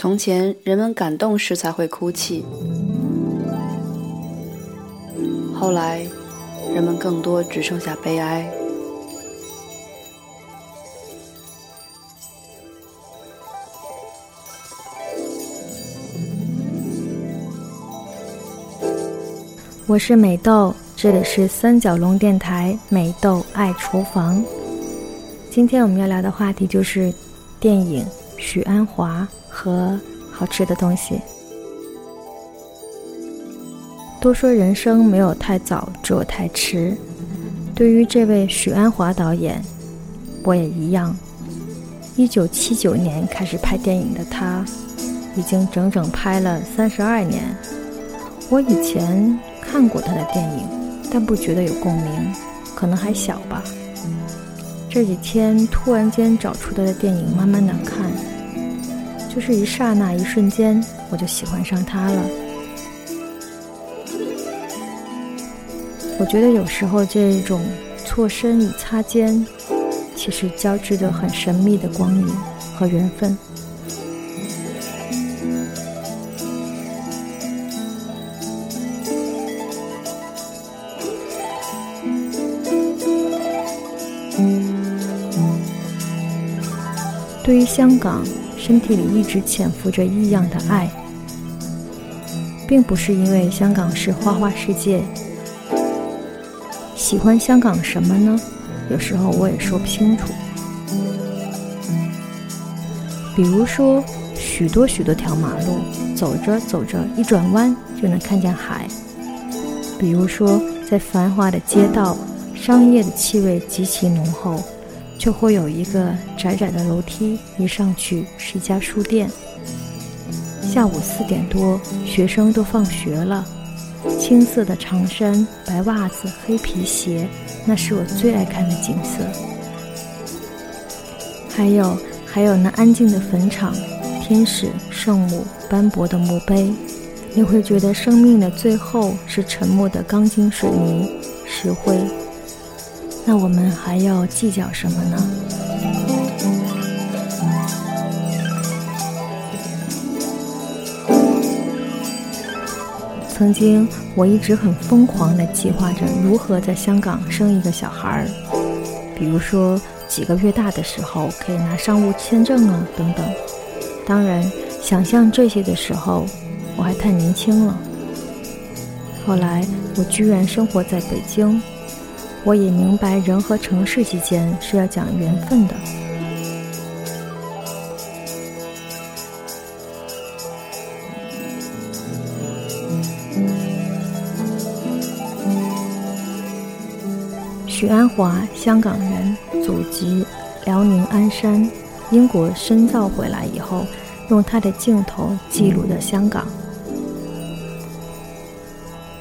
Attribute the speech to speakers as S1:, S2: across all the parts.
S1: 从前，人们感动时才会哭泣，后来，人们更多只剩下悲哀。
S2: 我是美豆，这里是三角龙电台美豆爱厨房。今天我们要聊的话题就是电影《许鞍华》和好吃的东西。都说人生没有太早，只有太迟。对于这位许鞍华导演，我也一样。一九七九年开始拍电影的他，已经整整拍了三十二年。我以前。看过他的电影，但不觉得有共鸣，可能还小吧。这几天突然间找出他的电影，慢慢的看，就是一刹那、一瞬间，我就喜欢上他了。我觉得有时候这种错身与擦肩，其实交织着很神秘的光影和缘分。于香港，身体里一直潜伏着异样的爱，并不是因为香港是花花世界。喜欢香港什么呢？有时候我也说不清楚。比如说，许多许多条马路，走着走着，一转弯就能看见海；比如说，在繁华的街道，商业的气味极其浓厚。就会有一个窄窄的楼梯，一上去是一家书店。下午四点多，学生都放学了，青色的长衫、白袜子、黑皮鞋，那是我最爱看的景色。还有，还有那安静的坟场，天使、圣母、斑驳的墓碑，你会觉得生命的最后是沉默的钢筋水泥、石灰。那我们还要计较什么呢？曾经，我一直很疯狂地计划着如何在香港生一个小孩儿，比如说几个月大的时候可以拿商务签证啊，等等。当然，想象这些的时候，我还太年轻了。后来，我居然生活在北京。我也明白，人和城市之间是要讲缘分的。许鞍华，香港人，祖籍辽宁鞍山，英国深造回来以后，用他的镜头记录的香港。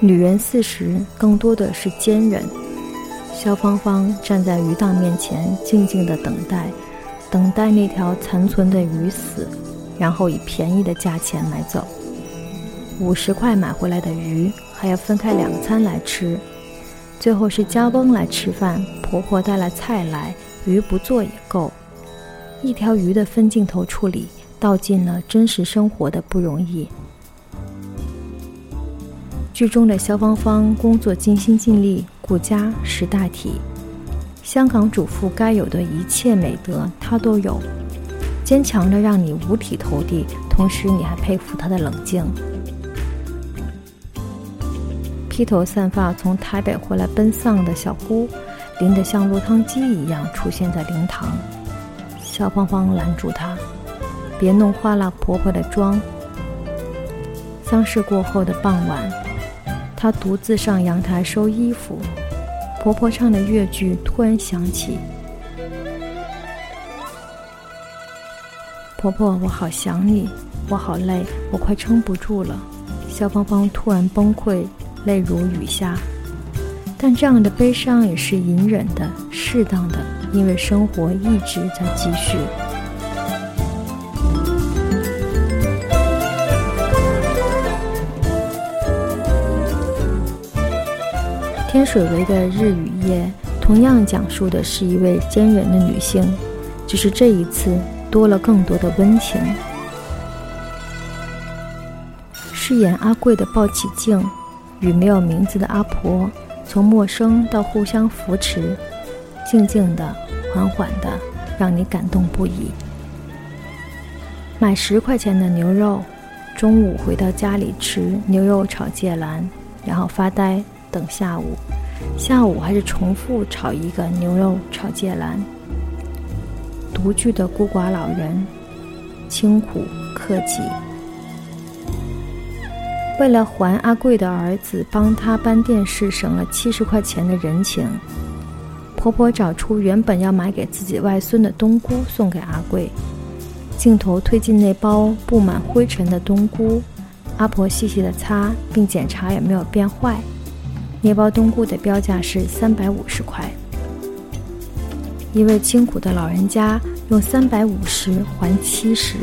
S2: 女人四十，更多的是坚韧。肖芳芳站在鱼档面前，静静的等待，等待那条残存的鱼死，然后以便宜的价钱买走。五十块买回来的鱼，还要分开两餐来吃。最后是家翁来吃饭，婆婆带了菜来，鱼不做也够。一条鱼的分镜头处理，道尽了真实生活的不容易。剧中的肖芳芳工作尽心尽力，顾家识大体，香港主妇该有的一切美德她都有，坚强的让你五体投地，同时你还佩服她的冷静。披头散发从台北回来奔丧的小姑，淋得像落汤鸡一样出现在灵堂，肖芳芳拦住她，别弄花了婆婆的妆。丧事过后的傍晚。她独自上阳台收衣服，婆婆唱的越剧突然响起。婆婆，我好想你，我好累，我快撑不住了。肖芳芳突然崩溃，泪如雨下。但这样的悲伤也是隐忍的、适当的，因为生活一直在继续。天水围的日与夜，同样讲述的是一位坚韧的女性，只是这一次多了更多的温情。饰演阿贵的鲍起静，与没有名字的阿婆，从陌生到互相扶持，静静的、缓缓的，让你感动不已。买十块钱的牛肉，中午回到家里吃牛肉炒芥兰，然后发呆等下午，下午还是重复炒一个牛肉炒芥兰。独居的孤寡老人，清苦克己。为了还阿贵的儿子帮他搬电视省了七十块钱的人情，婆婆找出原本要买给自己外孙的冬菇送给阿贵。镜头推进那包布满灰尘的冬菇，阿婆细细的擦，并检查有没有变坏。那包冬菇的标价是三百五十块。一位清苦的老人家用三百五十还七十。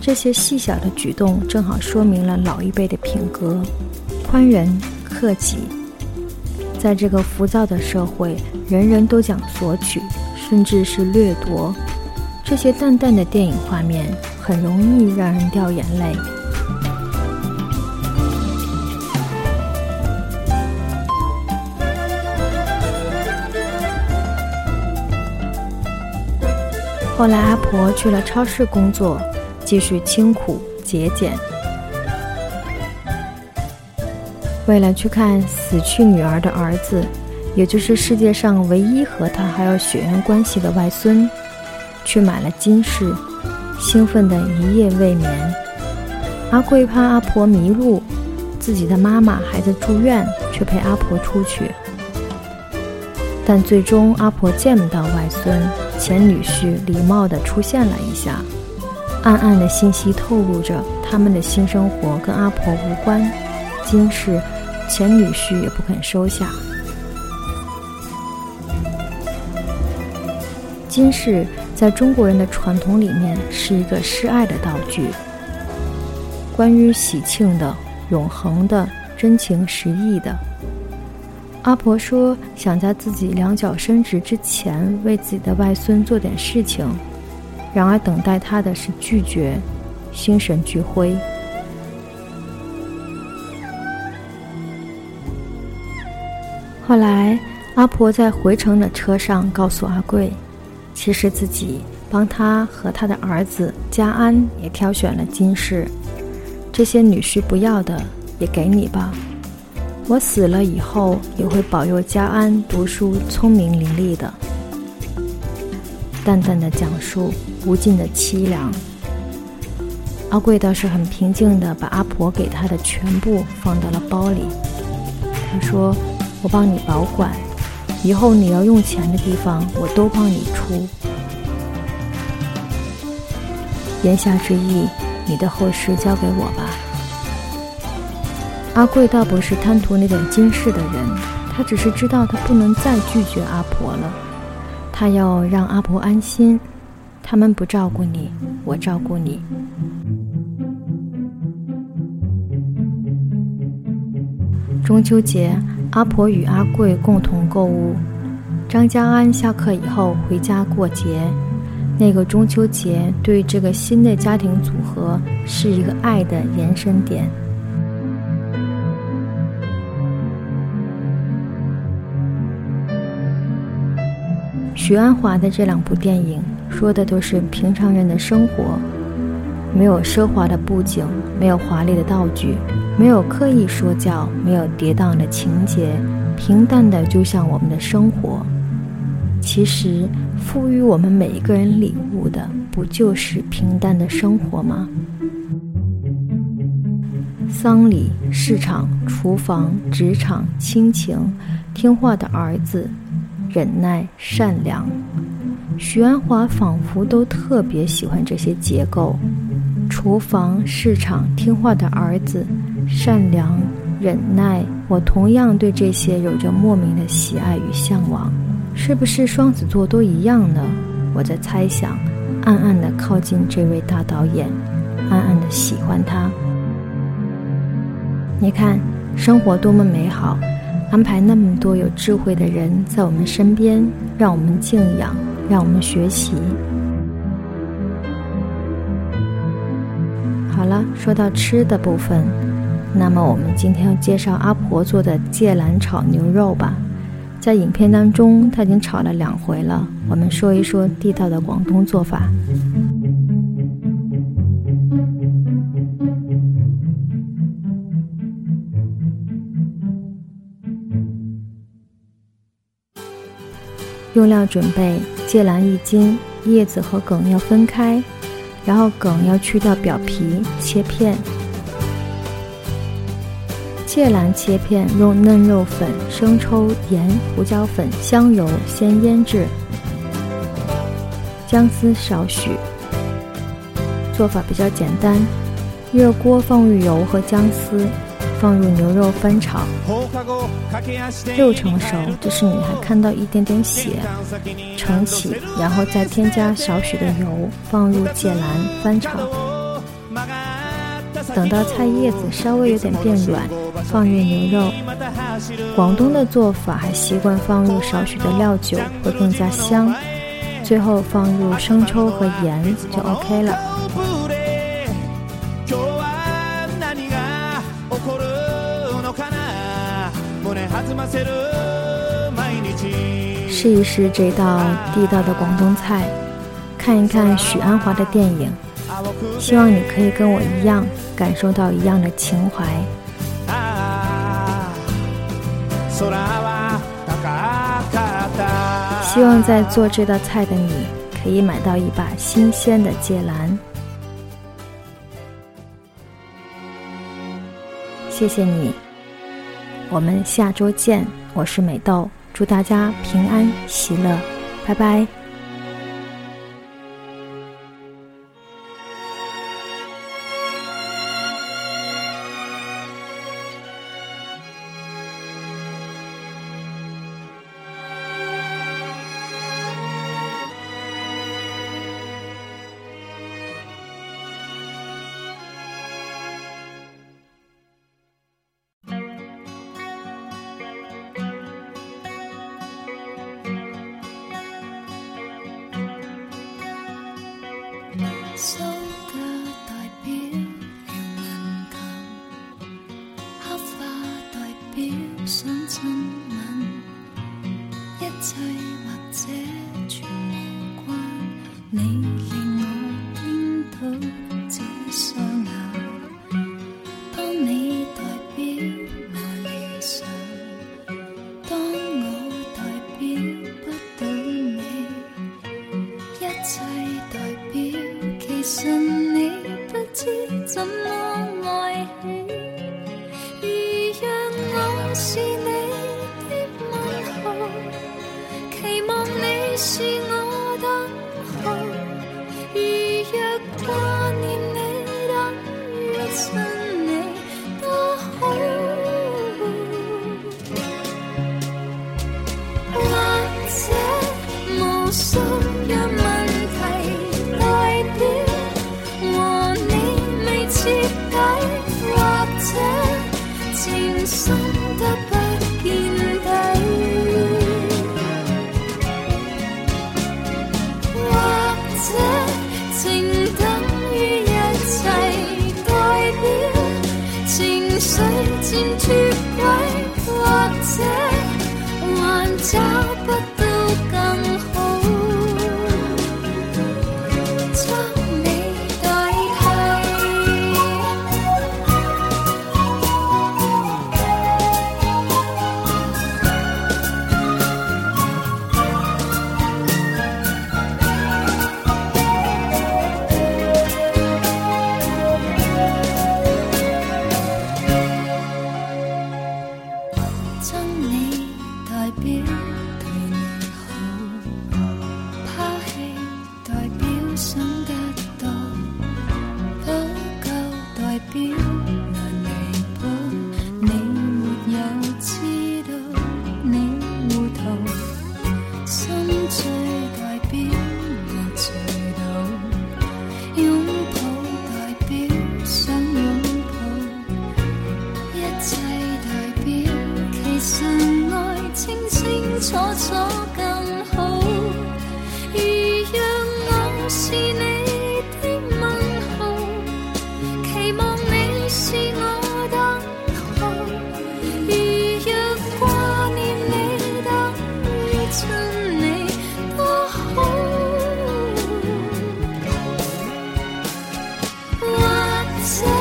S2: 这些细小的举动，正好说明了老一辈的品格：宽仁、克己。在这个浮躁的社会，人人都讲索取，甚至是掠夺。这些淡淡的电影画面，很容易让人掉眼泪。后来，阿婆去了超市工作。继续清苦节俭。为了去看死去女儿的儿子，也就是世界上唯一和他还有血缘关系的外孙，去买了金饰，兴奋的一夜未眠。阿贵怕阿婆迷路，自己的妈妈还在住院，却陪阿婆出去。但最终阿婆见不到外孙，前女婿礼貌地出现了一下。暗暗的信息透露着，他们的新生活跟阿婆无关。金氏前女婿也不肯收下。金饰在中国人的传统里面是一个示爱的道具，关于喜庆的、永恒的、真情实意的。阿婆说，想在自己两脚伸直之前，为自己的外孙做点事情。然而，等待他的是拒绝，心神俱灰。后来，阿婆在回程的车上告诉阿贵，其实自己帮他和他的儿子家安也挑选了金饰，这些女婿不要的也给你吧。我死了以后，也会保佑家安读书聪明伶俐的。淡淡的讲述。无尽的凄凉。阿贵倒是很平静的把阿婆给他的全部放到了包里。他说：“我帮你保管，以后你要用钱的地方，我都帮你出。”言下之意，你的后事交给我吧。阿贵倒不是贪图那点金饰的人，他只是知道他不能再拒绝阿婆了，他要让阿婆安心。他们不照顾你，我照顾你。中秋节，阿婆与阿贵共同购物。张家安下课以后回家过节，那个中秋节对这个新的家庭组合是一个爱的延伸点。许鞍华的这两部电影。说的都是平常人的生活，没有奢华的布景，没有华丽的道具，没有刻意说教，没有跌宕的情节，平淡的就像我们的生活。其实，赋予我们每一个人礼物的，不就是平淡的生活吗？丧礼、市场、厨房、职场、亲情，听话的儿子，忍耐、善良。许鞍华仿佛都特别喜欢这些结构：厨房、市场、听话的儿子、善良、忍耐。我同样对这些有着莫名的喜爱与向往。是不是双子座都一样呢？我在猜想，暗暗的靠近这位大导演，暗暗的喜欢他。你看，生活多么美好，安排那么多有智慧的人在我们身边，让我们敬仰。让我们学习。好了，说到吃的部分，那么我们今天要介绍阿婆做的芥兰炒牛肉吧。在影片当中，她已经炒了两回了。我们说一说地道的广东做法。用料准备：芥兰一斤，叶子和梗要分开，然后梗要去掉表皮，切片。芥兰切片，用嫩肉粉、生抽、盐、胡椒粉、香油先腌制。姜丝少许。做法比较简单，热锅放入油和姜丝，放入牛肉翻炒。六成熟，这时你还看到一点点血，盛起，然后再添加少许的油，放入芥兰翻炒。等到菜叶子稍微有点变软，放入牛肉。广东的做法还习惯放入少许的料酒，会更加香。最后放入生抽和盐就 OK 了。试一试这道地道的广东菜，看一看许鞍华的电影。希望你可以跟我一样感受到一样的情怀。希望在做这道菜的你可以买到一把新鲜的芥兰。谢谢你，我们下周见。我是美豆，祝大家平安喜乐，拜拜。你令我倾倒把你没当一个存 It's not